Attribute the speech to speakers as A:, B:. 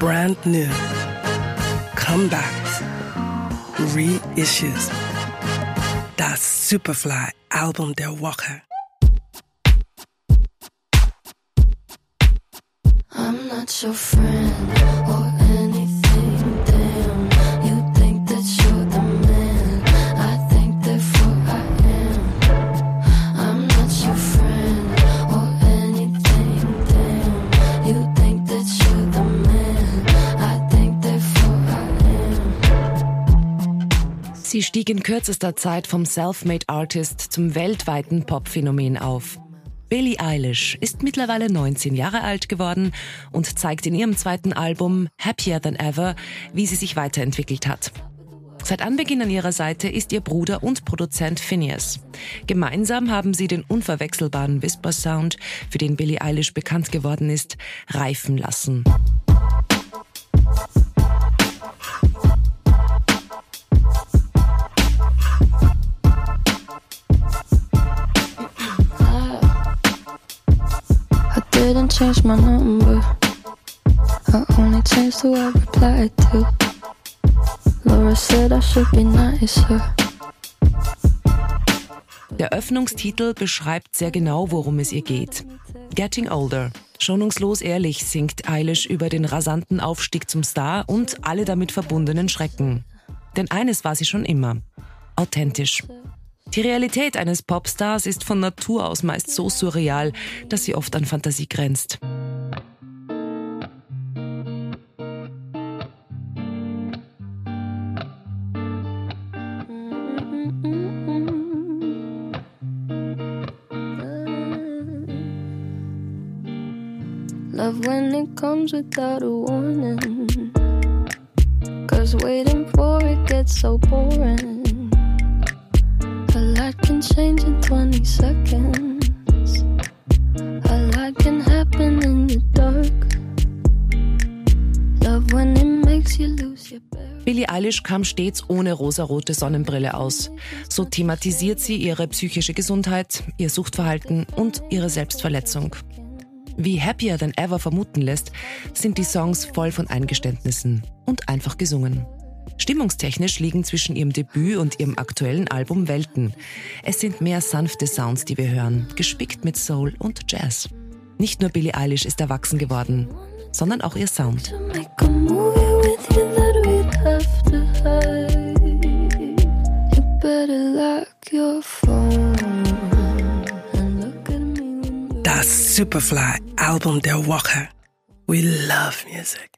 A: brand new, comebacks, reissues. Das Superfly Album der Walker.
B: I'm not your friend
C: Sie stieg in kürzester Zeit vom Self-Made Artist zum weltweiten Popphänomen auf. Billie Eilish ist mittlerweile 19 Jahre alt geworden und zeigt in ihrem zweiten Album Happier Than Ever, wie sie sich weiterentwickelt hat. Seit Anbeginn an ihrer Seite ist ihr Bruder und Produzent Phineas. Gemeinsam haben sie den unverwechselbaren Whisper Sound, für den Billie Eilish bekannt geworden ist, reifen lassen.
B: Didn't change my number. I only changed who I replied to. Laura said I should be nicer.
C: Der Öffnungstitel beschreibt sehr genau, worum es ihr geht. Getting Older. Schonungslos ehrlich singt Eilish über den rasanten Aufstieg zum Star und alle damit verbundenen Schrecken. Denn eines war sie schon immer. Authentisch. Die Realität eines Popstars ist von Natur aus meist so surreal, dass sie oft an Fantasie grenzt.
B: Love when it comes without a warning. Cause waiting for it gets so boring. Can change in 20 seconds. A lot can happen in the dark. Love when it makes you lose your bearings.
C: Billie Eilish kam stets ohne rosarote Sonnenbrille aus. So thematisiert sie ihre psychische Gesundheit, ihr Suchtverhalten und ihre Selbstverletzung. Wie Happier Than Ever vermuten lässt, sind die Songs voll von Eingeständnissen und einfach gesungen. Stimmungstechnisch liegen zwischen ihrem Debüt und ihrem aktuellen Album Welten. Es sind mehr sanfte Sounds, die wir hören, gespickt mit Soul und Jazz. Nicht nur Billie Eilish ist erwachsen geworden, sondern auch ihr Sound.
A: Das Superfly Album der Woche. We love music.